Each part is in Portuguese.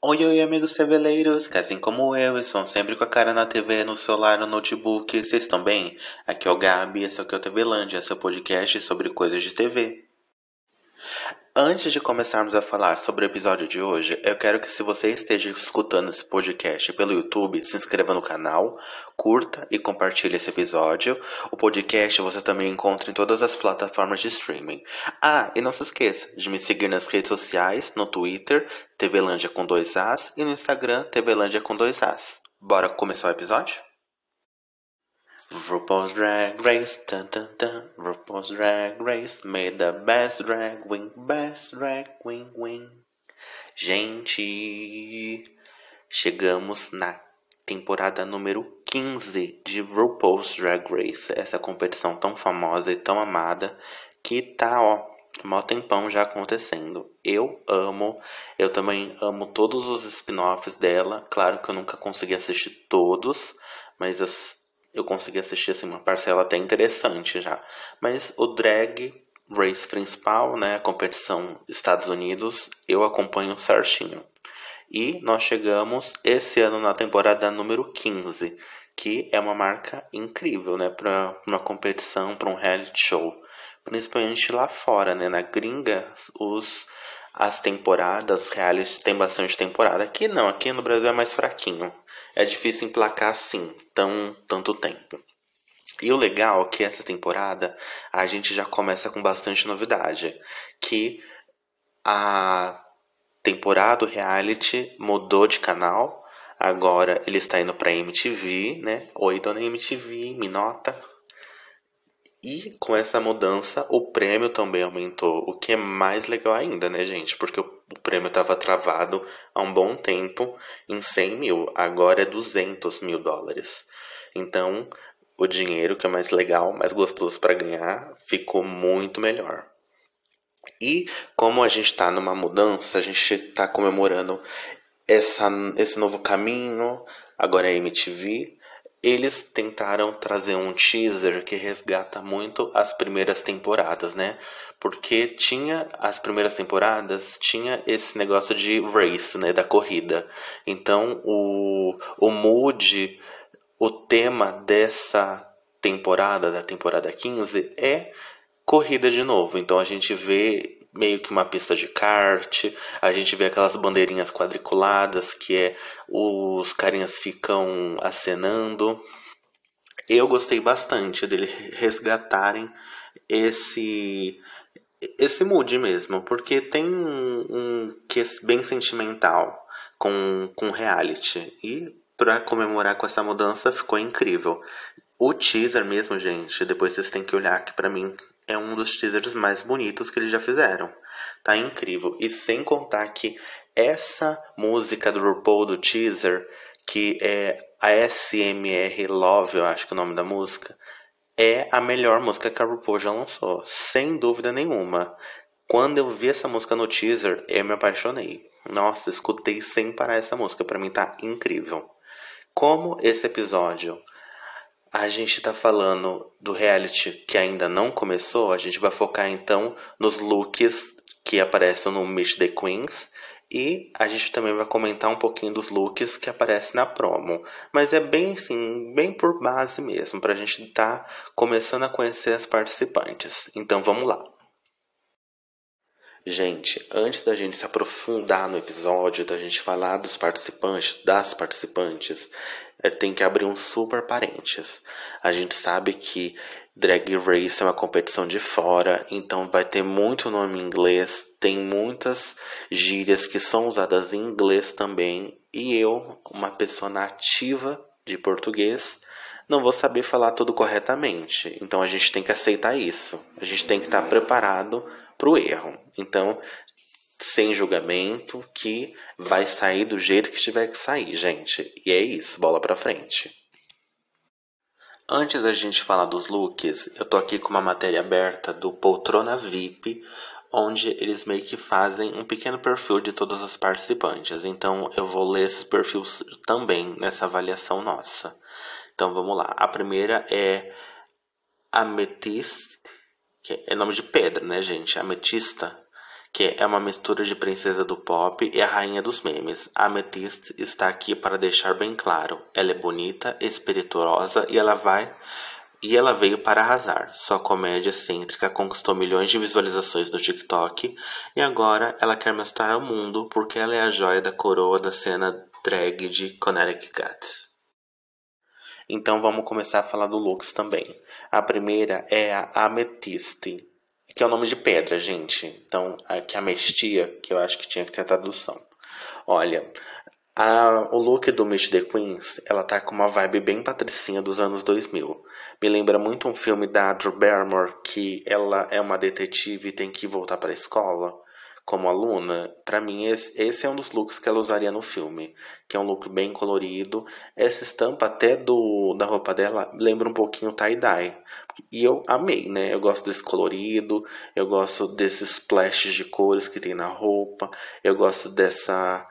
Oi, oi, amigos teveleiros, que assim como eu, estão sempre com a cara na TV, no celular, no notebook. Vocês estão bem? Aqui é o Gabi, esse aqui é o TVlândia, seu podcast sobre coisas de TV. Antes de começarmos a falar sobre o episódio de hoje, eu quero que se você esteja escutando esse podcast pelo YouTube, se inscreva no canal, curta e compartilhe esse episódio. O podcast você também encontra em todas as plataformas de streaming. Ah, e não se esqueça de me seguir nas redes sociais, no Twitter, TVlândia com dois As, e no Instagram, TVlândia com dois As. Bora começar o episódio? RuPaul's Drag Race, dun, dun, dun. RuPaul's Drag Race, made the best drag wing, best drag wing, wing. Gente, chegamos na temporada número 15 de RuPaul's Drag Race, essa competição tão famosa e tão amada que tá, ó, mó tempão já acontecendo. Eu amo, eu também amo todos os spin-offs dela. Claro que eu nunca consegui assistir todos, mas as eu consegui assistir assim, uma parcela até interessante já. Mas o drag race principal, né, a competição Estados Unidos, eu acompanho certinho. E nós chegamos esse ano na temporada número 15, que é uma marca incrível, né, para uma competição, para um reality show, principalmente lá fora, né, na gringa, os as temporadas, os realities tem bastante temporada. Aqui não, aqui no Brasil é mais fraquinho. É difícil emplacar assim, tão tanto tempo. E o legal é que essa temporada a gente já começa com bastante novidade, que a temporada do reality mudou de canal. Agora ele está indo para MTV, né? Oi, dona MTV, me nota. E com essa mudança, o prêmio também aumentou, o que é mais legal ainda, né, gente? Porque o, prêmio estava travado há um bom tempo em 100 mil, agora é 200 mil dólares. Então, o dinheiro, que é mais legal, mais gostoso para ganhar, ficou muito melhor. E como a gente está numa mudança, a gente está comemorando essa, esse novo caminho, agora é MTV, eles tentaram trazer um teaser que resgata muito as primeiras temporadas, né? Porque tinha as primeiras temporadas, tinha esse negócio de race, né, da corrida. Então, o o mood, o tema dessa temporada, da temporada 15 é corrida de novo. Então a gente vê meio que uma pista de kart. A gente vê aquelas bandeirinhas quadriculadas que é os carinhas ficam acenando. Eu gostei bastante dele resgatarem esse esse mood mesmo, porque tem um, que é bem sentimental com com reality e para comemorar com essa mudança ficou incrível. O teaser mesmo, gente, depois vocês têm que olhar que para mim é um dos teasers mais bonitos que eles já fizeram. Tá incrível. E sem contar que essa música do RuPaul do teaser, que é a SMR Love, eu acho que é o nome da música, é a melhor música que a RuPaul já lançou, sem dúvida nenhuma. Quando eu vi essa música no teaser, eu me apaixonei. Nossa, escutei sem parar essa música, para mim tá incrível. Como esse episódio a gente está falando do reality que ainda não começou, a gente vai focar então nos looks que aparecem no Meet the Queens e a gente também vai comentar um pouquinho dos looks que aparecem na promo. Mas é bem assim, bem por base mesmo, para a gente estar tá começando a conhecer as participantes. Então vamos lá. Gente, antes da gente se aprofundar no episódio, da gente falar dos participantes, das participantes, é, tem que abrir um super parênteses. A gente sabe que Drag Race é uma competição de fora, então vai ter muito nome em inglês, tem muitas gírias que são usadas em inglês também, e eu, uma pessoa nativa de português, não vou saber falar tudo corretamente. Então a gente tem que aceitar isso. A gente tem que estar preparado para o erro. Então, sem julgamento, que vai sair do jeito que tiver que sair, gente. E é isso, bola pra frente. Antes da gente falar dos looks, eu tô aqui com uma matéria aberta do Poltrona VIP, onde eles meio que fazem um pequeno perfil de todos os participantes. Então eu vou ler esses perfis também nessa avaliação nossa. Então vamos lá. A primeira é Amethyst, que é nome de pedra, né, gente? Ametista que é uma mistura de princesa do pop e a rainha dos memes. A Amethyst está aqui para deixar bem claro, ela é bonita, espirituosa e ela vai e ela veio para arrasar. Sua comédia excêntrica conquistou milhões de visualizações no TikTok e agora ela quer mostrar ao mundo porque ela é a joia da coroa da cena drag de Connecticut. Então vamos começar a falar do looks também. A primeira é a Amethyst, que é o nome de pedra, gente. Então, aqui a mestia, que eu acho que tinha que ter a tradução. Olha, a, o look do Miss The Queens, ela tá com uma vibe bem patricinha dos anos 2000. Me lembra muito um filme da Drew Barrymore, que ela é uma detetive e tem que voltar para a escola como aluna, para mim esse, é um dos looks que ela usaria no filme, que é um look bem colorido. Essa estampa até do da roupa dela lembra um pouquinho tie-dye. E eu amei, né? Eu gosto desse colorido, eu gosto desses splashes de cores que tem na roupa, eu gosto dessa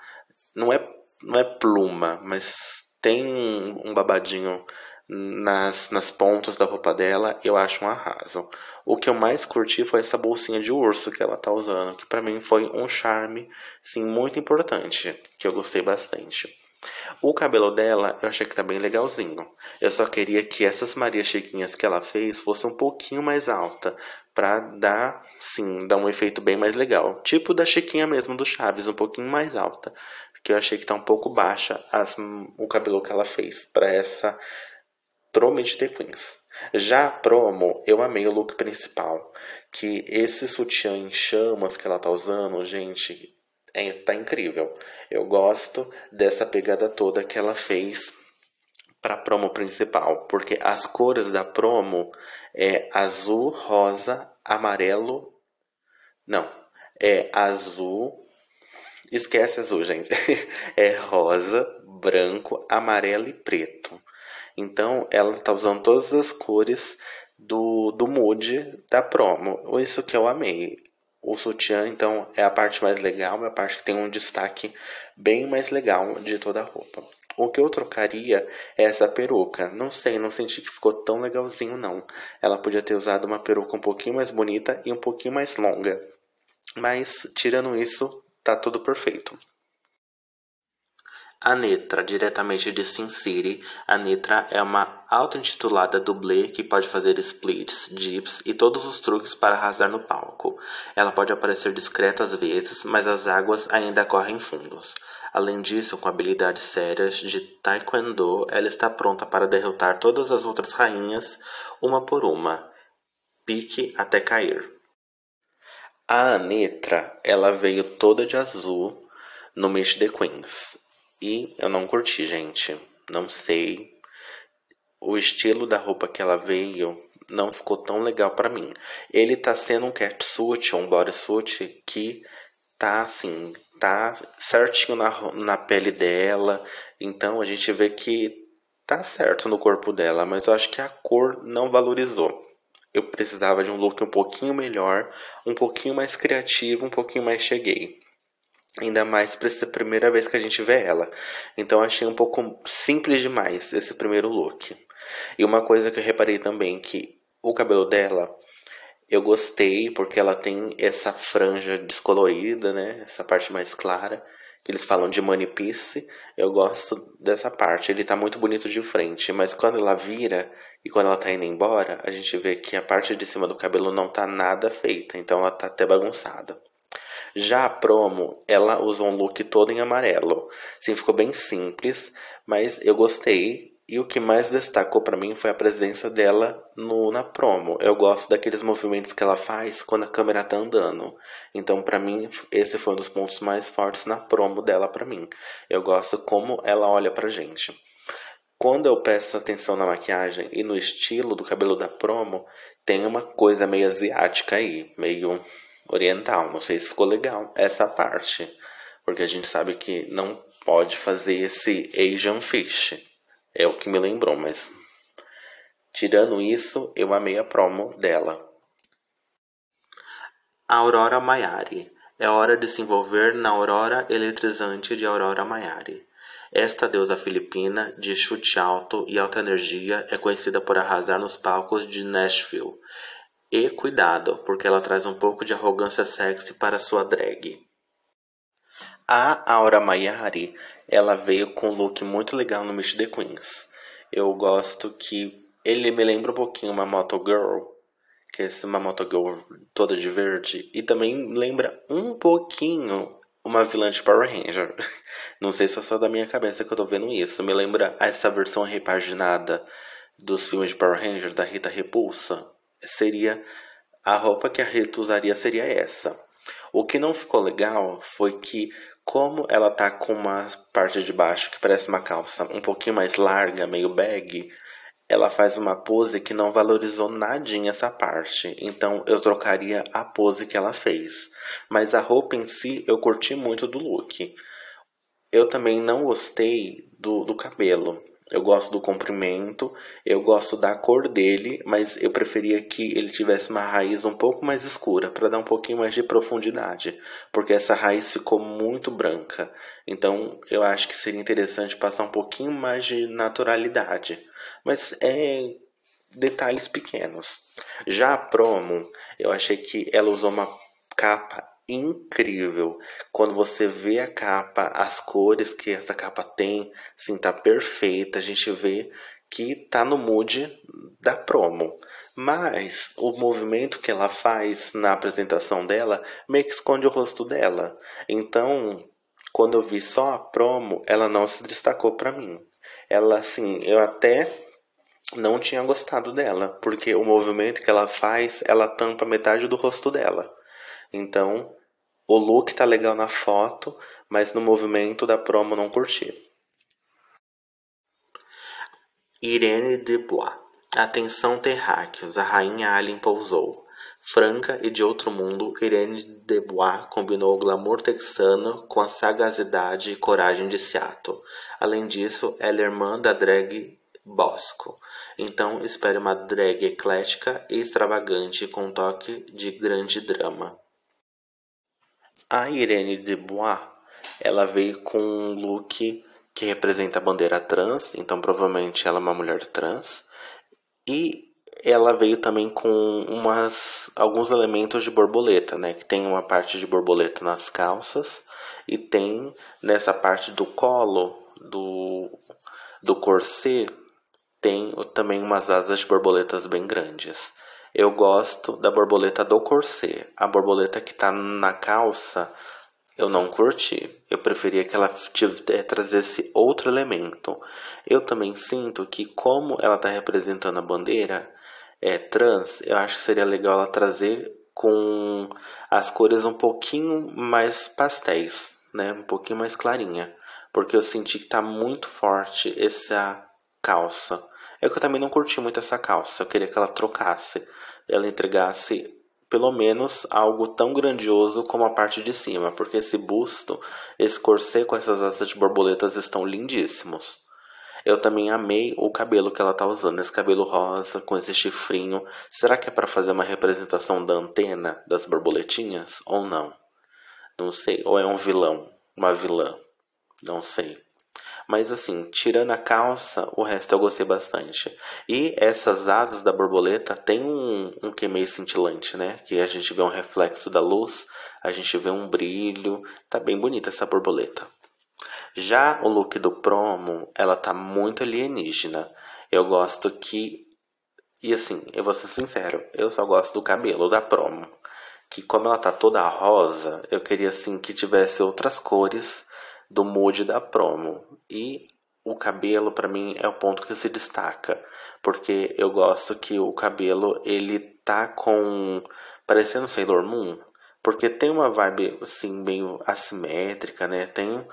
não é não é pluma, mas tem um babadinho nas, nas pontas da roupa dela, eu acho um arraso. O que eu mais curti foi essa bolsinha de urso que ela tá usando, que para mim foi um charme, sim, muito importante, que eu gostei bastante. O cabelo dela eu achei que tá bem legalzinho. Eu só queria que essas Maria Chiquinhas que ela fez fosse um pouquinho mais alta, pra dar, sim, dar um efeito bem mais legal. Tipo da Chiquinha mesmo do Chaves, um pouquinho mais alta. Porque eu achei que tá um pouco baixa as, o cabelo que ela fez para essa promo de The Queens. Já a promo, eu amei o look principal. Que esse sutiã em chamas que ela tá usando, gente, é, tá incrível. Eu gosto dessa pegada toda que ela fez para promo principal, porque as cores da promo é azul, rosa, amarelo. Não, é azul. Esquece azul, gente. É rosa, branco, amarelo e preto. Então ela está usando todas as cores do, do mood da promo. Isso que eu amei. O sutiã, então, é a parte mais legal, é a parte que tem um destaque bem mais legal de toda a roupa. O que eu trocaria é essa peruca. Não sei, não senti que ficou tão legalzinho, não. Ela podia ter usado uma peruca um pouquinho mais bonita e um pouquinho mais longa. Mas, tirando isso, tá tudo perfeito. A Netra, diretamente de Sin City, a Netra é uma auto-intitulada dublê que pode fazer splits, dips e todos os truques para arrasar no palco. Ela pode aparecer discreta às vezes, mas as águas ainda correm fundos. Além disso, com habilidades sérias de taekwondo, ela está pronta para derrotar todas as outras rainhas, uma por uma. Pique até cair. A Anetra, ela veio toda de azul no Miss The Queens. E eu não curti, gente. Não sei. O estilo da roupa que ela veio não ficou tão legal para mim. Ele tá sendo um catsuit, um bodysuit que tá assim, tá certinho na, na pele dela. Então a gente vê que tá certo no corpo dela, mas eu acho que a cor não valorizou. Eu precisava de um look um pouquinho melhor, um pouquinho mais criativo, um pouquinho mais cheguei. Ainda mais para essa primeira vez que a gente vê ela. Então achei um pouco simples demais esse primeiro look. E uma coisa que eu reparei também que o cabelo dela eu gostei porque ela tem essa franja descolorida, né? Essa parte mais clara que eles falam de money piece. Eu gosto dessa parte. Ele tá muito bonito de frente, mas quando ela vira e quando ela tá indo embora, a gente vê que a parte de cima do cabelo não tá nada feita, então ela tá até bagunçada. Já a promo, ela usou um look todo em amarelo. Sim, ficou bem simples, mas eu gostei. E o que mais destacou para mim foi a presença dela no, na promo. Eu gosto daqueles movimentos que ela faz quando a câmera tá andando. Então, para mim, esse foi um dos pontos mais fortes na promo dela para mim. Eu gosto como ela olha pra gente. Quando eu peço atenção na maquiagem e no estilo do cabelo da promo, tem uma coisa meio asiática aí, meio oriental. Não sei se ficou legal essa parte, porque a gente sabe que não pode fazer esse Asian Fish. É o que me lembrou, mas tirando isso, eu amei a promo dela. Aurora Maiari. É hora de se envolver na aurora eletrizante de Aurora Maiari. Esta deusa filipina, de chute alto e alta energia, é conhecida por arrasar nos palcos de Nashville E cuidado, porque ela traz um pouco de arrogância sexy para sua drag. A Aura Mayari, ela veio com um look muito legal no Meet the Queens. Eu gosto que ele me lembra um pouquinho uma Moto Girl, que é uma Moto Girl toda de verde, e também lembra um pouquinho uma vilã de Power Ranger. Não sei se é só da minha cabeça que eu tô vendo isso. Me lembra essa versão repaginada dos filmes de Power Ranger da Rita Repulsa. Seria a roupa que a Rita usaria seria essa. O que não ficou legal foi que como ela tá com uma parte de baixo que parece uma calça um pouquinho mais larga, meio bag, ela faz uma pose que não valorizou nadinha essa parte. Então eu trocaria a pose que ela fez. Mas a roupa em si eu curti muito do look. Eu também não gostei do, do cabelo. Eu gosto do comprimento, eu gosto da cor dele, mas eu preferia que ele tivesse uma raiz um pouco mais escura para dar um pouquinho mais de profundidade, porque essa raiz ficou muito branca. Então eu acho que seria interessante passar um pouquinho mais de naturalidade. Mas é detalhes pequenos. Já a promo, eu achei que ela usou uma capa incrível. Quando você vê a capa, as cores que essa capa tem, sim, tá perfeita. A gente vê que tá no mood da promo. Mas o movimento que ela faz na apresentação dela meio que esconde o rosto dela. Então, quando eu vi só a promo, ela não se destacou para mim. Ela assim, eu até não tinha gostado dela, porque o movimento que ela faz, ela tampa metade do rosto dela. Então, o look tá legal na foto, mas no movimento da promo não curti. Irene Dubois. Atenção terráqueos, a rainha Alien pousou. Franca e de outro mundo, Irene Dubois combinou o glamour texano com a sagacidade e coragem de Seattle. Além disso, ela é irmã da drag Bosco. Então espere uma drag eclética e extravagante com um toque de grande drama. A Irene Dubois, ela veio com um look que representa a bandeira trans, então provavelmente ela é uma mulher trans. E ela veio também com umas, alguns elementos de borboleta, né? Que tem uma parte de borboleta nas calças e tem nessa parte do colo do, do corset tem também umas asas de borboletas bem grandes. Eu gosto da borboleta do corset. A borboleta que tá na calça, eu não curti. Eu preferia que ela trazesse outro elemento. Eu também sinto que, como ela tá representando a bandeira é, trans, eu acho que seria legal ela trazer com as cores um pouquinho mais pastéis, né? Um pouquinho mais clarinha. Porque eu senti que tá muito forte essa calça. É que eu também não curti muito essa calça. Eu queria que ela trocasse. Ela entregasse pelo menos algo tão grandioso como a parte de cima, porque esse busto, esse corset com essas asas de borboletas estão lindíssimos. Eu também amei o cabelo que ela tá usando, esse cabelo rosa com esse chifrinho. Será que é para fazer uma representação da antena das borboletinhas ou não? Não sei, ou é um vilão, uma vilã, não sei. Mas assim, tirando a calça, o resto eu gostei bastante. E essas asas da borboleta tem um, um que meio cintilante, né? Que a gente vê um reflexo da luz, a gente vê um brilho. Tá bem bonita essa borboleta. Já o look do promo, ela tá muito alienígena. Eu gosto que. E assim, eu vou ser sincero, eu só gosto do cabelo da promo. Que como ela tá toda rosa, eu queria assim que tivesse outras cores do mood da promo. E o cabelo para mim é o ponto que se destaca, porque eu gosto que o cabelo ele tá com parecendo Sailor Moon, porque tem uma vibe assim meio assimétrica, né? Tem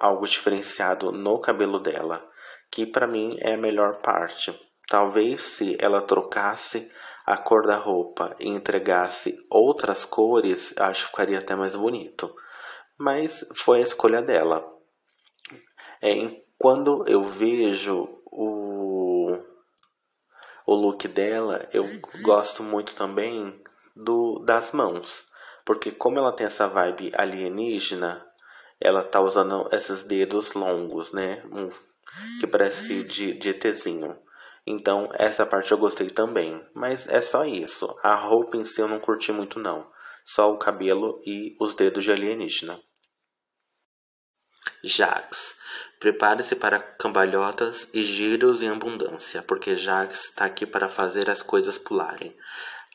algo diferenciado no cabelo dela, que para mim é a melhor parte. Talvez se ela trocasse a cor da roupa e entregasse outras cores, acho que ficaria até mais bonito mas foi a escolha dela. É, quando eu vejo o, o look dela, eu gosto muito também do das mãos, porque como ela tem essa vibe alienígena, ela tá usando esses dedos longos, né? Que parece de, de ETzinho. Então, essa parte eu gostei também. Mas é só isso. A roupa em si eu não curti muito, não. Só o cabelo e os dedos de alienígena. Jax. Prepare-se para cambalhotas e giros em abundância, porque Jax está aqui para fazer as coisas pularem.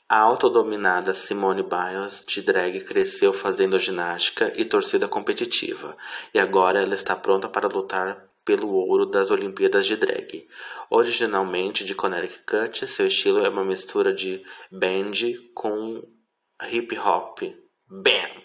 A autodominada Simone Biles de drag cresceu fazendo ginástica e torcida competitiva, e agora ela está pronta para lutar pelo ouro das Olimpíadas de Drag. Originalmente de Connecticut, seu estilo é uma mistura de band com hip hop. Bam!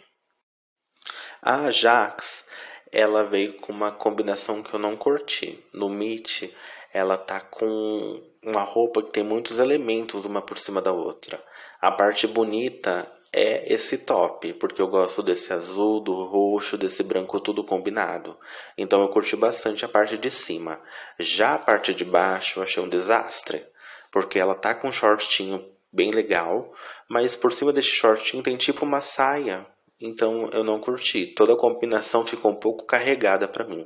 A Jax, ela veio com uma combinação que eu não curti. No Meet, ela tá com uma roupa que tem muitos elementos uma por cima da outra. A parte bonita é esse top, porque eu gosto desse azul, do roxo, desse branco tudo combinado. Então eu curti bastante a parte de cima. Já a parte de baixo eu achei um desastre, porque ela tá com um shortinho bem legal, mas por cima desse shortinho tem tipo uma saia. Então eu não curti. Toda a combinação ficou um pouco carregada para mim.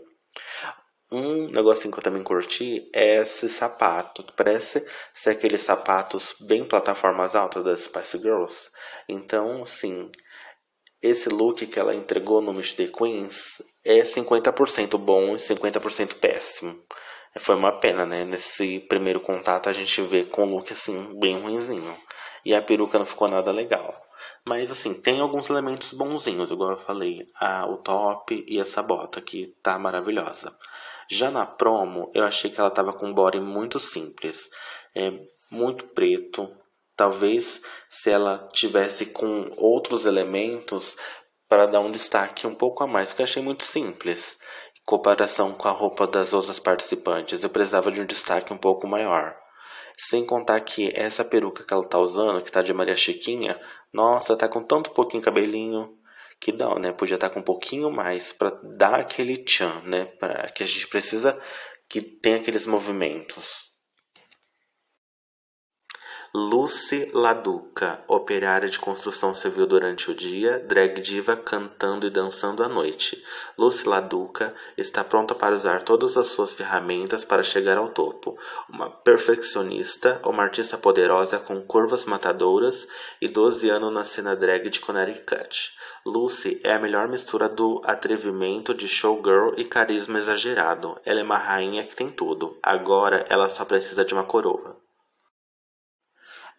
Um negocinho que eu também curti é esse sapato, que parece ser aqueles sapatos bem plataformas altas das Spice Girls. Então, assim, esse look que ela entregou no Miss The Queens é 50% bom e 50% péssimo. Foi uma pena, né? Nesse primeiro contato a gente vê com um look assim, bem ruinzinho. E a peruca não ficou nada legal. Mas assim, tem alguns elementos bonzinhos, igual eu falei. Ah, o top e essa bota que tá maravilhosa. Já na promo, eu achei que ela tava com um body muito simples, é muito preto. Talvez se ela tivesse com outros elementos para dar um destaque um pouco a mais, que eu achei muito simples. Comparação com a roupa das outras participantes, eu precisava de um destaque um pouco maior. Sem contar que essa peruca que ela tá usando, que tá de Maria Chiquinha, nossa, tá com tanto pouquinho cabelinho, que dá, né? Podia estar com um pouquinho mais para dar aquele tchan, né? Para que a gente precisa que tenha aqueles movimentos. Lucy Laduca, operária de construção civil durante o dia, drag diva cantando e dançando à noite. Lucy Laduca está pronta para usar todas as suas ferramentas para chegar ao topo. Uma perfeccionista, uma artista poderosa com curvas matadoras e 12 anos na cena drag de Connecticut. Lucy é a melhor mistura do atrevimento de showgirl e carisma exagerado. Ela é uma rainha que tem tudo. Agora ela só precisa de uma coroa.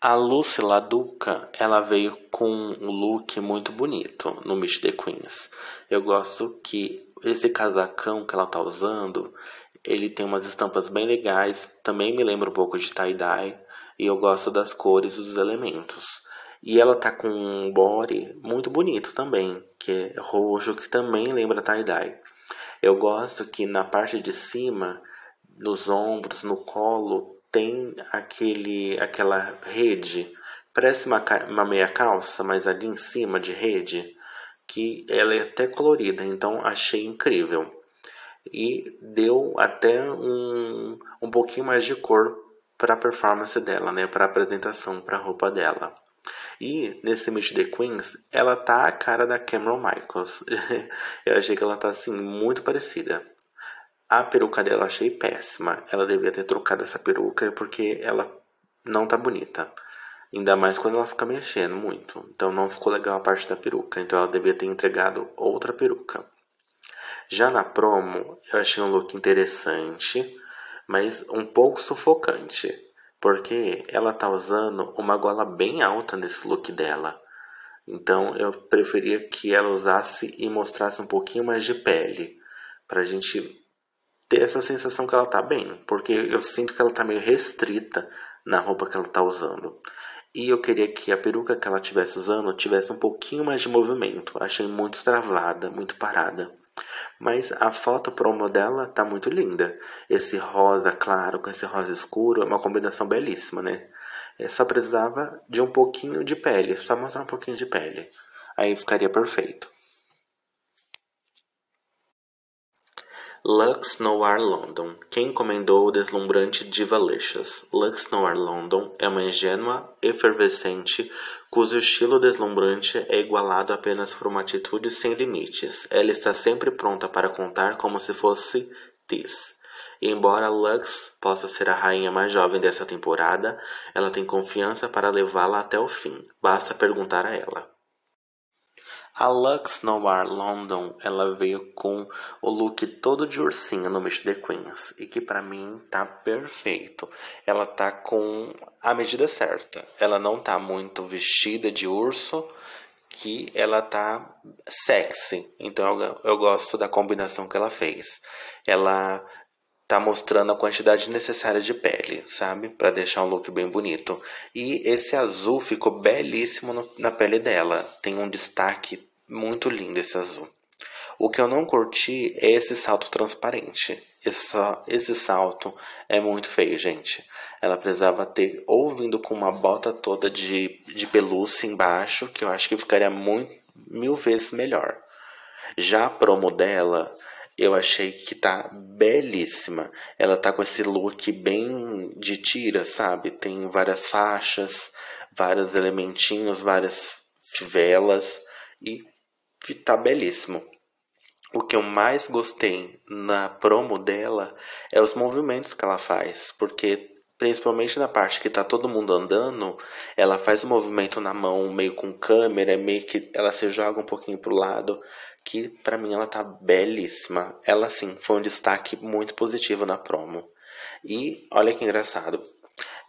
A Lucy Laduca, ela veio com um look muito bonito no Miss The Queens. Eu gosto que esse casacão que ela tá usando, ele tem umas estampas bem legais, também me lembra um pouco de tie-dye, e eu gosto das cores e dos elementos. E ela tá com um body muito bonito também, que é roxo, que também lembra tie-dye. Eu gosto que na parte de cima, nos ombros, no colo, tem aquele aquela rede, parece uma, uma meia calça, mas ali em cima de rede, que ela é até colorida, então achei incrível. E deu até um, um pouquinho mais de cor para a performance dela, né, para a apresentação, para a roupa dela. E nesse Meet the Queens, ela tá a cara da Cameron Michaels. Eu achei que ela tá assim muito parecida. A peruca dela achei péssima. Ela devia ter trocado essa peruca porque ela não tá bonita. Ainda mais quando ela fica mexendo muito. Então não ficou legal a parte da peruca. Então ela devia ter entregado outra peruca. Já na promo, eu achei um look interessante, mas um pouco sufocante. Porque ela tá usando uma gola bem alta nesse look dela. Então eu preferia que ela usasse e mostrasse um pouquinho mais de pele. Pra gente ter essa sensação que ela tá bem, porque eu sinto que ela tá meio restrita na roupa que ela tá usando. E eu queria que a peruca que ela tivesse usando tivesse um pouquinho mais de movimento. Achei muito travada, muito parada. Mas a foto promo dela tá muito linda. Esse rosa claro com esse rosa escuro é uma combinação belíssima, né? Eu só precisava de um pouquinho de pele, só mostrar um pouquinho de pele. Aí ficaria perfeito. Lux Noir London. Quem encomendou o deslumbrante Divalicious? Lux Noir London é uma ingênua, efervescente, cujo estilo deslumbrante é igualado apenas por uma atitude sem limites. Ela está sempre pronta para contar como se fosse Tis. E embora Lux possa ser a rainha mais jovem dessa temporada, ela tem confiança para levá-la até o fim. Basta perguntar a ela. A Lux Noir London, ela veio com o look todo de ursinho no Miss The Queens e que para mim tá perfeito. Ela tá com a medida certa. Ela não tá muito vestida de urso, que ela tá sexy. Então eu, eu gosto da combinação que ela fez. Ela tá mostrando a quantidade necessária de pele, sabe? Para deixar um look bem bonito. E esse azul ficou belíssimo no, na pele dela. Tem um destaque muito lindo esse azul. O que eu não curti é esse salto transparente. Esse, esse salto é muito feio, gente. Ela precisava ter ou vindo com uma bota toda de, de pelúcia embaixo, que eu acho que ficaria muito, mil vezes melhor. Já a promo dela, eu achei que tá belíssima. Ela tá com esse look bem de tira, sabe? Tem várias faixas, vários elementinhos, várias fivelas e tá belíssimo. O que eu mais gostei na promo dela é os movimentos que ela faz, porque principalmente na parte que tá todo mundo andando, ela faz o um movimento na mão meio com câmera, meio que ela se joga um pouquinho pro lado que para mim ela tá belíssima. Ela sim foi um destaque muito positivo na promo. E olha que engraçado.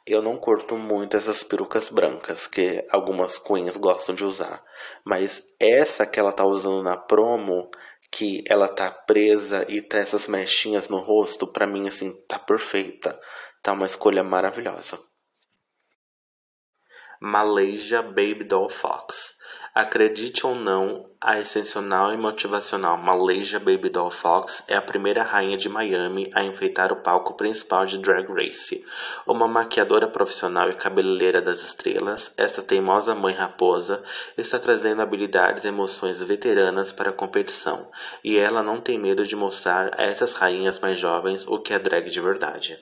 Eu não curto muito essas perucas brancas que algumas queens gostam de usar, mas essa que ela tá usando na promo, que ela tá presa e tá essas mechinhas no rosto, para mim assim tá perfeita. Tá uma escolha maravilhosa. Malaysia Baby Doll Fox. Acredite ou não, a excepcional e motivacional Malaysia Baby Doll Fox é a primeira rainha de Miami a enfeitar o palco principal de Drag Race. Uma maquiadora profissional e cabeleireira das estrelas, essa teimosa mãe raposa está trazendo habilidades e emoções veteranas para a competição, e ela não tem medo de mostrar a essas rainhas mais jovens o que é drag de verdade.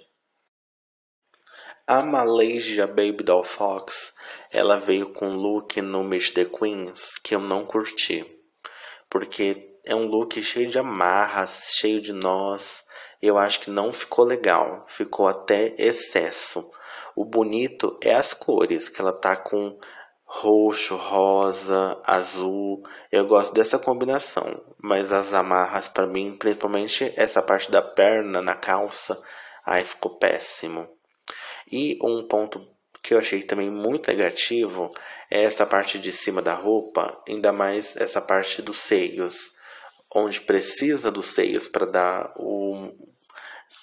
A Malaysia Baby Doll Fox, ela veio com um look no Miss The Queens que eu não curti. Porque é um look cheio de amarras, cheio de nós. Eu acho que não ficou legal, ficou até excesso. O bonito é as cores, que ela tá com roxo, rosa, azul. Eu gosto dessa combinação, mas as amarras para mim, principalmente essa parte da perna na calça, aí ficou péssimo. E um ponto que eu achei também muito negativo é essa parte de cima da roupa, ainda mais essa parte dos seios, onde precisa dos seios para dar o,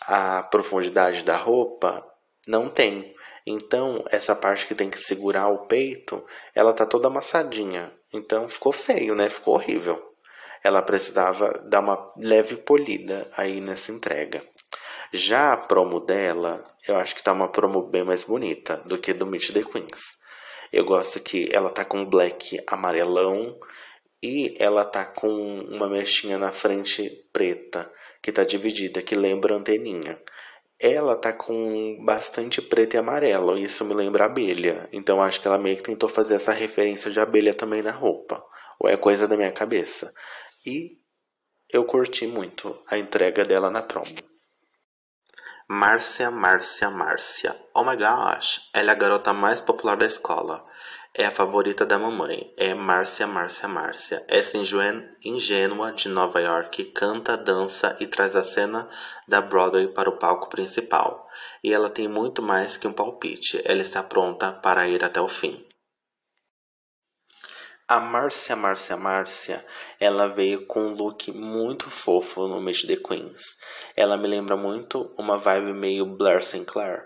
a profundidade da roupa, não tem. Então, essa parte que tem que segurar o peito, ela tá toda amassadinha. Então, ficou feio, né? Ficou horrível. Ela precisava dar uma leve polida aí nessa entrega. Já a promo dela, eu acho que tá uma promo bem mais bonita do que do Meet the Queens. Eu gosto que ela tá com black amarelão e ela tá com uma mechinha na frente preta, que tá dividida, que lembra anteninha. Ela tá com bastante preto e amarelo, e isso me lembra abelha. Então acho que ela meio que tentou fazer essa referência de abelha também na roupa. Ou é coisa da minha cabeça. E eu curti muito a entrega dela na promo. Márcia, Márcia, Márcia. Oh my gosh, ela é a garota mais popular da escola. É a favorita da mamãe. É Márcia, Márcia, Márcia. Essa ingênua de Nova York canta, dança e traz a cena da Broadway para o palco principal. E ela tem muito mais que um palpite. Ela está pronta para ir até o fim. A Márcia, Márcia, Márcia, ela veio com um look muito fofo no Meet the Queens. Ela me lembra muito uma vibe meio Blair Sinclair.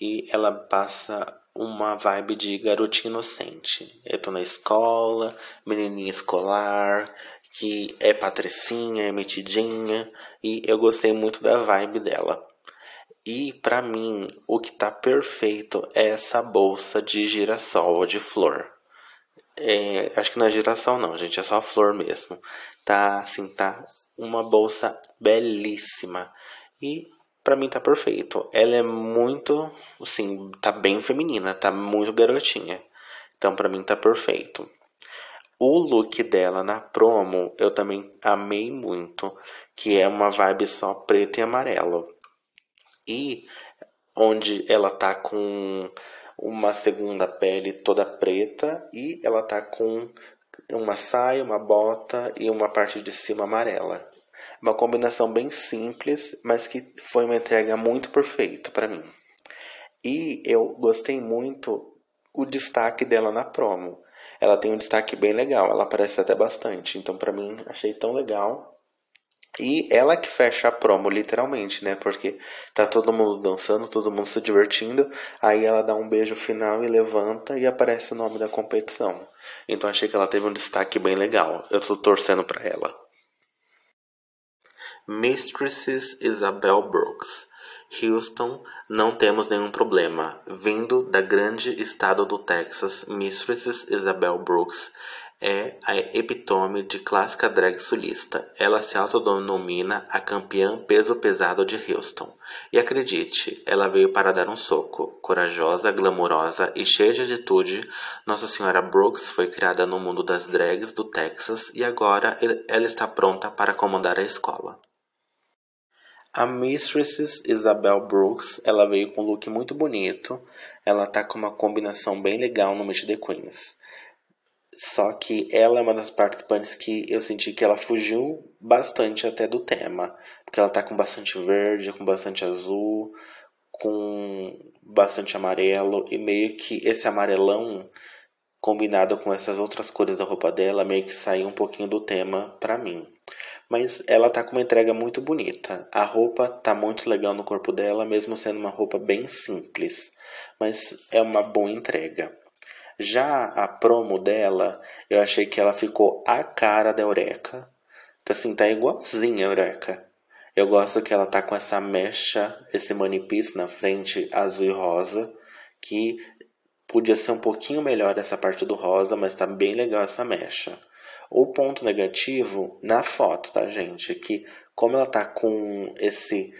E ela passa uma vibe de garotinha inocente. Eu tô na escola, menininha escolar, que é patricinha, é metidinha, e eu gostei muito da vibe dela. E para mim, o que tá perfeito é essa bolsa de girassol de flor. É, acho que não é não, gente, é só flor mesmo. Tá assim, tá uma bolsa belíssima. E para mim tá perfeito. Ela é muito, assim, tá bem feminina, tá muito garotinha. Então para mim tá perfeito. O look dela na promo eu também amei muito, que é uma vibe só preto e amarelo. E onde ela tá com uma segunda pele toda preta e ela tá com uma saia, uma bota e uma parte de cima amarela. Uma combinação bem simples, mas que foi uma entrega muito perfeita para mim. E eu gostei muito o destaque dela na promo. Ela tem um destaque bem legal, ela aparece até bastante. Então, para mim, achei tão legal. E ela que fecha a promo, literalmente, né? Porque tá todo mundo dançando, todo mundo se divertindo. Aí ela dá um beijo final e levanta e aparece o nome da competição. Então achei que ela teve um destaque bem legal. Eu tô torcendo para ela. Mistresses Isabel Brooks. Houston, não temos nenhum problema. Vindo da grande estado do Texas, Mistresses Isabel Brooks é a epitome de clássica drag sulista. Ela se autodenomina a campeã peso pesado de Houston. E acredite, ela veio para dar um soco. Corajosa, glamurosa e cheia de atitude, Nossa Senhora Brooks foi criada no mundo das drags do Texas e agora ela está pronta para comandar a escola. A Mistresses Isabel Brooks, ela veio com um look muito bonito. Ela tá com uma combinação bem legal no Meet the Queens. Só que ela é uma das participantes que eu senti que ela fugiu bastante até do tema. Porque ela tá com bastante verde, com bastante azul, com bastante amarelo. E meio que esse amarelão combinado com essas outras cores da roupa dela, meio que saiu um pouquinho do tema para mim. Mas ela tá com uma entrega muito bonita. A roupa tá muito legal no corpo dela, mesmo sendo uma roupa bem simples. Mas é uma boa entrega. Já a promo dela, eu achei que ela ficou a cara da Eureka. Então, assim, tá igualzinha a Eureka. Eu gosto que ela tá com essa mecha, esse piece na frente, azul e rosa, que podia ser um pouquinho melhor essa parte do rosa, mas tá bem legal essa mecha. O ponto negativo na foto, tá, gente? Que como ela tá com esse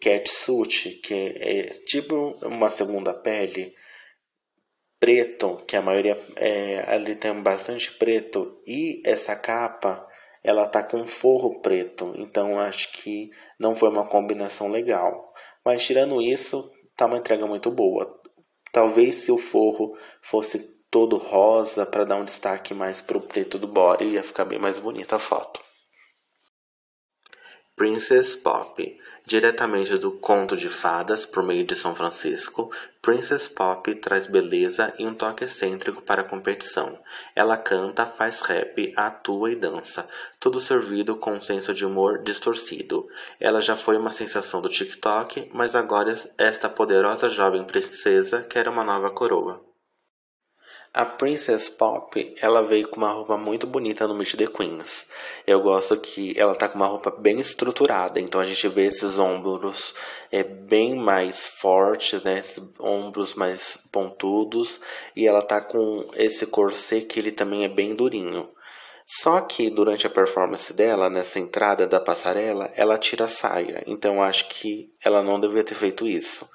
catsuit, que é tipo uma segunda pele, preto, que a maioria é, ali tem bastante preto, e essa capa ela tá com forro preto, então acho que não foi uma combinação legal. Mas tirando isso, tá uma entrega muito boa. Talvez se o forro fosse todo rosa para dar um destaque mais pro preto do body, ia ficar bem mais bonita a foto. Princess Pop. Diretamente do conto de fadas por meio de São Francisco, Princess Pop traz beleza e um toque excêntrico para a competição. Ela canta, faz rap, atua e dança, tudo servido com um senso de humor distorcido. Ela já foi uma sensação do TikTok, mas agora esta poderosa jovem princesa quer uma nova coroa. A Princess Pop, ela veio com uma roupa muito bonita no Meet the Queens. Eu gosto que ela tá com uma roupa bem estruturada, então a gente vê esses ombros é bem mais fortes, né? Esses ombros mais pontudos, e ela tá com esse corset que ele também é bem durinho. Só que durante a performance dela, nessa entrada da passarela, ela tira a saia. Então acho que ela não devia ter feito isso.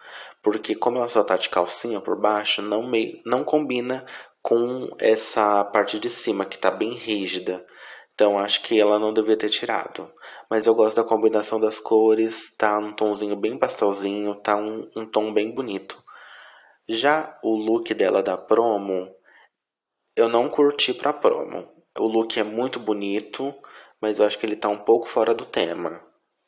Porque como ela só tá de calcinha por baixo, não, meio, não combina com essa parte de cima que tá bem rígida. Então acho que ela não devia ter tirado. Mas eu gosto da combinação das cores, tá um tomzinho bem pastelzinho, tá um, um tom bem bonito. Já o look dela da promo, eu não curti pra promo. O look é muito bonito, mas eu acho que ele tá um pouco fora do tema.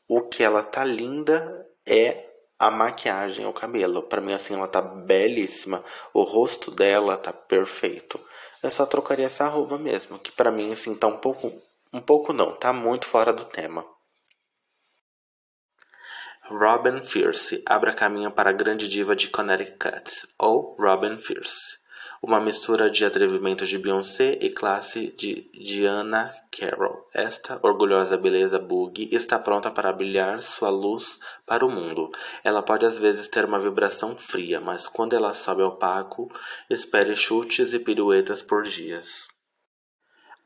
O que ela tá linda é a maquiagem, o cabelo. Para mim, assim, ela tá belíssima. O rosto dela tá perfeito. Eu só trocaria essa roupa mesmo, que para mim, assim, tá um pouco. Um pouco não, tá muito fora do tema. Robin Fierce abra caminho para a grande diva de Connecticut, ou Robin Fierce uma mistura de atrevimento de Beyoncé e classe de Diana Carroll. Esta orgulhosa beleza boogie está pronta para brilhar sua luz para o mundo. Ela pode às vezes ter uma vibração fria, mas quando ela sobe ao palco, espere chutes e piruetas por dias.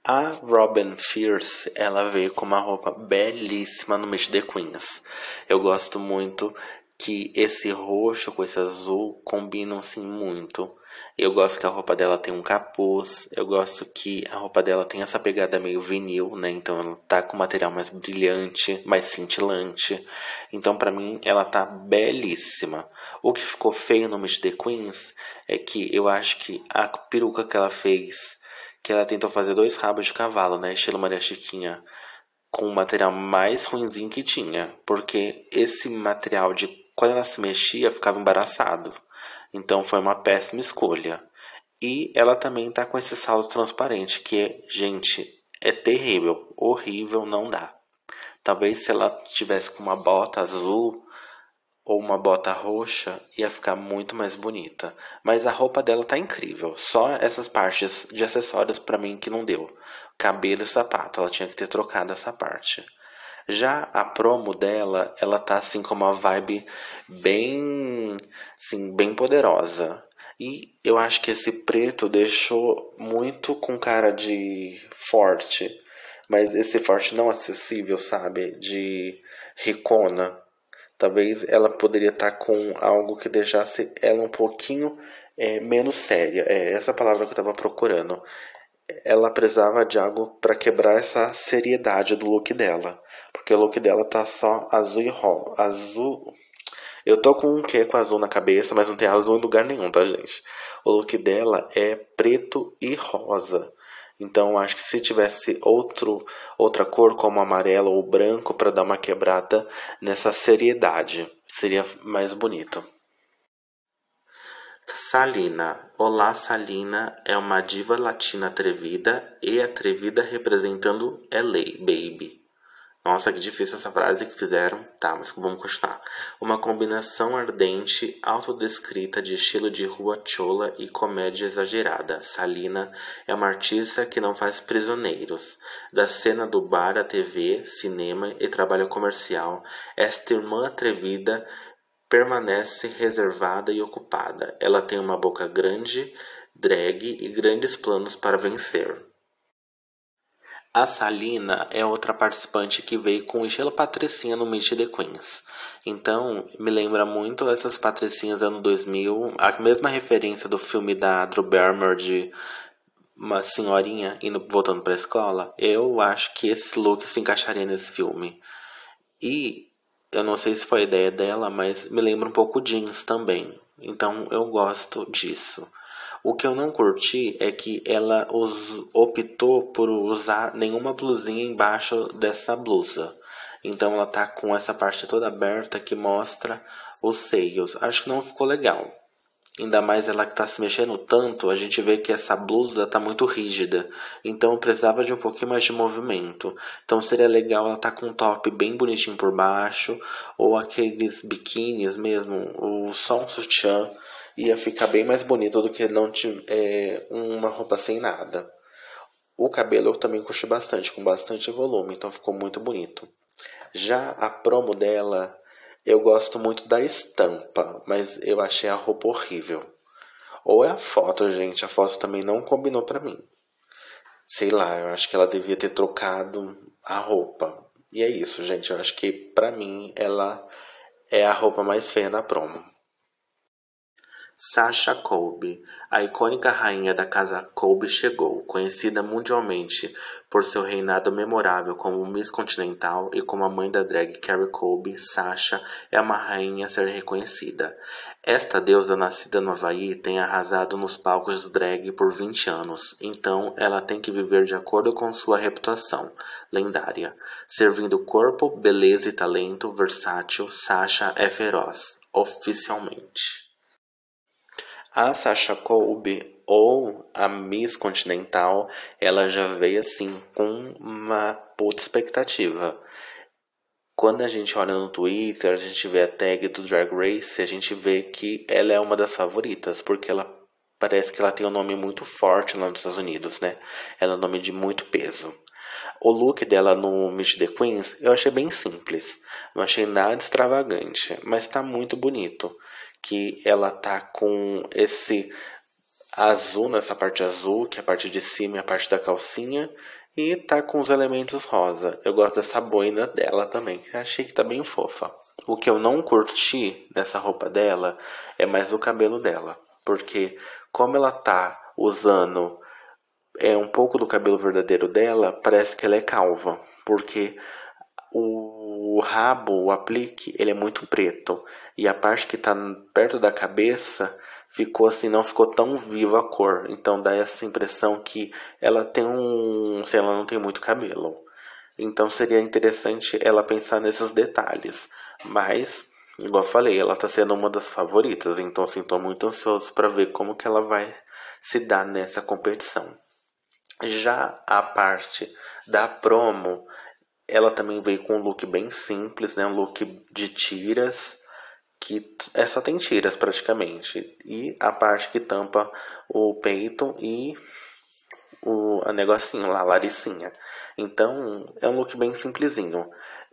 A Robin Fierce, ela veio com uma roupa belíssima no Meet the Queens. Eu gosto muito que esse roxo com esse azul combinam assim muito. Eu gosto que a roupa dela tem um capuz, eu gosto que a roupa dela tem essa pegada meio vinil, né? Então ela tá com material mais brilhante, mais cintilante. Então para mim ela tá belíssima. O que ficou feio no Miss The Queens é que eu acho que a peruca que ela fez, que ela tentou fazer dois rabos de cavalo, né? Estilo Maria Chiquinha com o material mais ruimzinho que tinha, porque esse material de quando ela se mexia ficava embaraçado. Então foi uma péssima escolha. E ela também tá com esse salto transparente que, gente, é terrível, horrível, não dá. Talvez se ela tivesse com uma bota azul ou uma bota roxa, ia ficar muito mais bonita. Mas a roupa dela tá incrível. Só essas partes de acessórios para mim que não deu. Cabelo e sapato, ela tinha que ter trocado essa parte. Já a promo dela, ela tá assim com uma vibe bem, assim, bem poderosa. E eu acho que esse preto deixou muito com cara de forte, mas esse forte não acessível, sabe? De ricona. Talvez ela poderia estar tá com algo que deixasse ela um pouquinho é, menos séria. É essa palavra que eu estava procurando. Ela precisava de algo para quebrar essa seriedade do look dela. Porque o look dela tá só azul e rosa. Azul. Eu tô com um quê com azul na cabeça, mas não tem azul em lugar nenhum, tá, gente? O look dela é preto e rosa. Então acho que se tivesse outro, outra cor como amarelo ou branco para dar uma quebrada nessa seriedade, seria mais bonito. Salina. Olá, Salina é uma diva latina atrevida e atrevida representando LA, baby. Nossa, que difícil essa frase que fizeram. Tá, mas vamos continuar. Uma combinação ardente, autodescrita de estilo de rua chola e comédia exagerada. Salina é uma artista que não faz prisioneiros. Da cena do bar à TV, cinema e trabalho comercial, esta irmã atrevida permanece reservada e ocupada. Ela tem uma boca grande, drag e grandes planos para vencer. A Salina é outra participante que veio com o estilo patricinha no Meet the Queens. Então, me lembra muito essas patricinhas ano 2000, a mesma referência do filme da Drew Barrymore de uma senhorinha indo voltando para a escola. Eu acho que esse look se encaixaria nesse filme. E eu não sei se foi a ideia dela, mas me lembra um pouco jeans também. Então, eu gosto disso. O que eu não curti é que ela optou por usar nenhuma blusinha embaixo dessa blusa. Então ela tá com essa parte toda aberta que mostra os seios. Acho que não ficou legal. Ainda mais ela que tá se mexendo tanto, a gente vê que essa blusa tá muito rígida. Então precisava de um pouquinho mais de movimento. Então seria legal ela tá com um top bem bonitinho por baixo. Ou aqueles biquínis mesmo, ou só um sutiã ia ficar bem mais bonito do que não tiver é, uma roupa sem nada. O cabelo eu também curti bastante, com bastante volume, então ficou muito bonito. Já a promo dela, eu gosto muito da estampa, mas eu achei a roupa horrível. Ou é a foto, gente, a foto também não combinou para mim. Sei lá, eu acho que ela devia ter trocado a roupa. E é isso, gente, eu acho que para mim ela é a roupa mais feia na promo. Sasha Colby, a icônica rainha da casa Colby chegou, conhecida mundialmente por seu reinado memorável como Miss Continental e como a mãe da drag Carrie Colby, Sasha é uma rainha a ser reconhecida. Esta deusa nascida no Havaí tem arrasado nos palcos do drag por 20 anos, então ela tem que viver de acordo com sua reputação lendária. Servindo corpo, beleza e talento versátil, Sasha é feroz, oficialmente. A Sasha Colby ou a Miss Continental, ela já veio assim com uma puta expectativa. Quando a gente olha no Twitter, a gente vê a tag do Drag Race, a gente vê que ela é uma das favoritas, porque ela parece que ela tem um nome muito forte lá nos Estados Unidos, né? Ela é um nome de muito peso. O look dela no Meet the Queens eu achei bem simples, não achei nada extravagante, mas tá muito bonito que ela tá com esse azul nessa parte azul, que é a parte de cima e a parte da calcinha, e tá com os elementos rosa. Eu gosto dessa boina dela também, achei que tá bem fofa. O que eu não curti nessa roupa dela é mais o cabelo dela. Porque como ela tá usando é um pouco do cabelo verdadeiro dela, parece que ela é calva. Porque o rabo, o aplique, ele é muito preto. E a parte que tá perto da cabeça ficou assim, não ficou tão viva a cor. Então dá essa impressão que ela tem um. se ela não tem muito cabelo. Então seria interessante ela pensar nesses detalhes. Mas, igual eu falei, ela tá sendo uma das favoritas. Então, assim, tô muito ansioso para ver como que ela vai se dar nessa competição. Já a parte da promo, ela também veio com um look bem simples, né? Um look de tiras, que é só tem tiras praticamente. E a parte que tampa o peito e o a negocinho lá, a laricinha. Então, é um look bem simplesinho.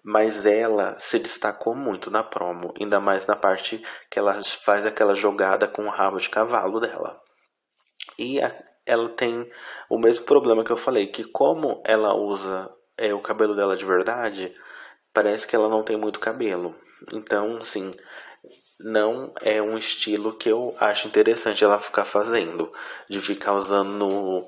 Mas ela se destacou muito na promo, ainda mais na parte que ela faz aquela jogada com o rabo de cavalo dela. E a, ela tem o mesmo problema que eu falei, que como ela usa é, o cabelo dela de verdade, parece que ela não tem muito cabelo. Então, assim, não é um estilo que eu acho interessante ela ficar fazendo, de ficar usando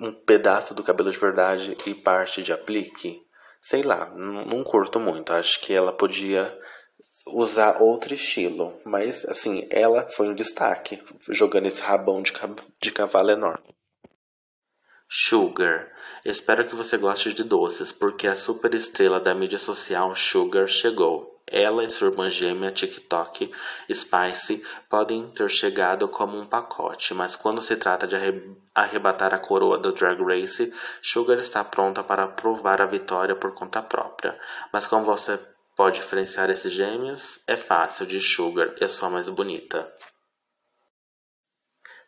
um pedaço do cabelo de verdade e parte de aplique. Sei lá, não curto muito. Acho que ela podia usar outro estilo. Mas, assim, ela foi um destaque, jogando esse rabão de, de cavalo enorme. Sugar. Espero que você goste de doces, porque a super estrela da mídia social Sugar chegou. Ela e sua irmã gêmea TikTok, Spice, podem ter chegado como um pacote, mas quando se trata de arrebatar a coroa do Drag Race, Sugar está pronta para provar a vitória por conta própria. Mas como você pode diferenciar esses gêmeos? É fácil, de Sugar é só mais bonita.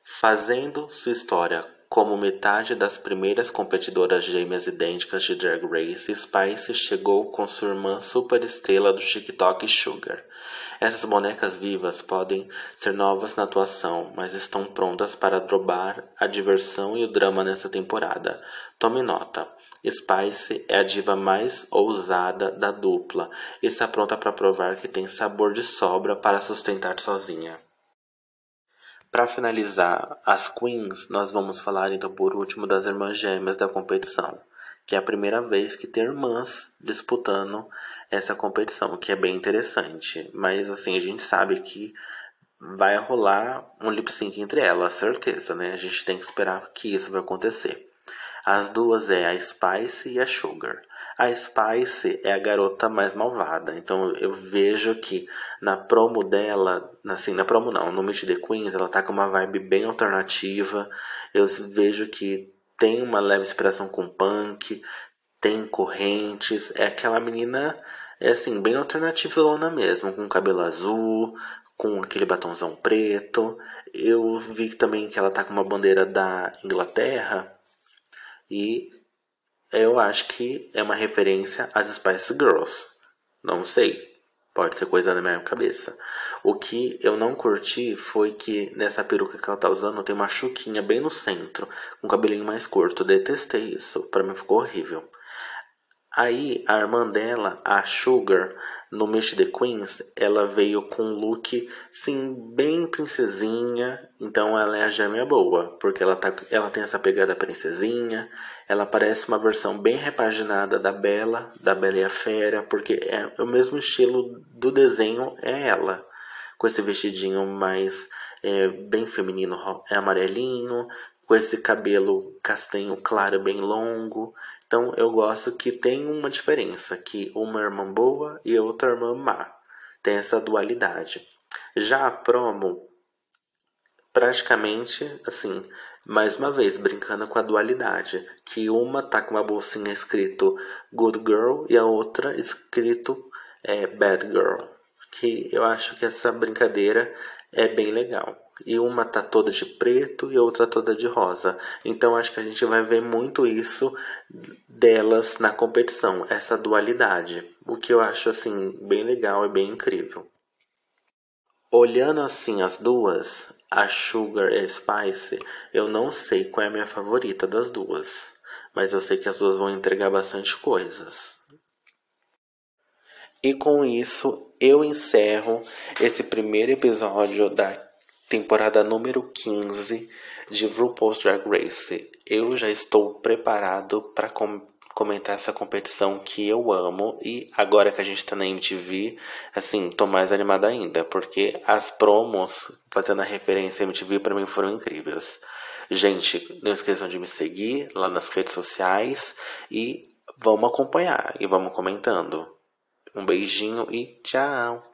Fazendo sua história como metade das primeiras competidoras gêmeas idênticas de Drag Race, Spice chegou com sua irmã superestrela do TikTok Sugar. Essas bonecas vivas podem ser novas na atuação, mas estão prontas para drobar a diversão e o drama nessa temporada. Tome nota. Spice é a diva mais ousada da dupla e está pronta para provar que tem sabor de sobra para sustentar sozinha. Para finalizar as queens, nós vamos falar então por último das irmãs gêmeas da competição, que é a primeira vez que tem irmãs disputando essa competição, que é bem interessante. Mas assim, a gente sabe que vai rolar um lip sync entre elas, certeza, né? A gente tem que esperar que isso vai acontecer. As duas é a Spice e a Sugar. A Spice é a garota mais malvada. Então eu vejo que na promo dela, assim, na promo não, no Meet the Queens, ela tá com uma vibe bem alternativa. Eu vejo que tem uma leve inspiração com punk, tem correntes. É aquela menina, é assim, bem alternativa mesmo, com cabelo azul, com aquele batomzão preto. Eu vi também que ela tá com uma bandeira da Inglaterra. E eu acho que é uma referência às Spice Girls. Não sei. Pode ser coisa da minha cabeça. O que eu não curti foi que nessa peruca que ela tá usando tem uma chuquinha bem no centro, com o cabelinho mais curto. Detestei isso. Para mim ficou horrível. Aí a irmã dela, a Sugar, no Meet the Queens, ela veio com um look, sim, bem princesinha. Então ela é a gêmea boa, porque ela, tá, ela tem essa pegada princesinha. Ela parece uma versão bem repaginada da Bela, da Bela e a Fera, porque é o mesmo estilo do desenho, é ela. Com esse vestidinho mais é, bem feminino, é amarelinho, com esse cabelo castanho claro bem longo. Então eu gosto que tem uma diferença, que uma irmã boa e outra irmã má. Tem essa dualidade. Já a promo, praticamente assim, mais uma vez, brincando com a dualidade. Que uma tá com uma bolsinha escrito Good Girl e a outra escrito é, Bad Girl. Que eu acho que essa brincadeira é bem legal e uma tá toda de preto e outra toda de rosa. Então acho que a gente vai ver muito isso delas na competição, essa dualidade, o que eu acho assim bem legal e bem incrível. Olhando assim as duas, a Sugar e a Spice, eu não sei qual é a minha favorita das duas, mas eu sei que as duas vão entregar bastante coisas. E com isso eu encerro esse primeiro episódio da temporada número 15 de RuPaul's Drag Race. Eu já estou preparado para com comentar essa competição que eu amo e agora que a gente tá na MTV, assim, tô mais animada ainda, porque as promos fazendo a referência à MTV para mim foram incríveis. Gente, não esqueçam de me seguir lá nas redes sociais e vamos acompanhar e vamos comentando. Um beijinho e tchau!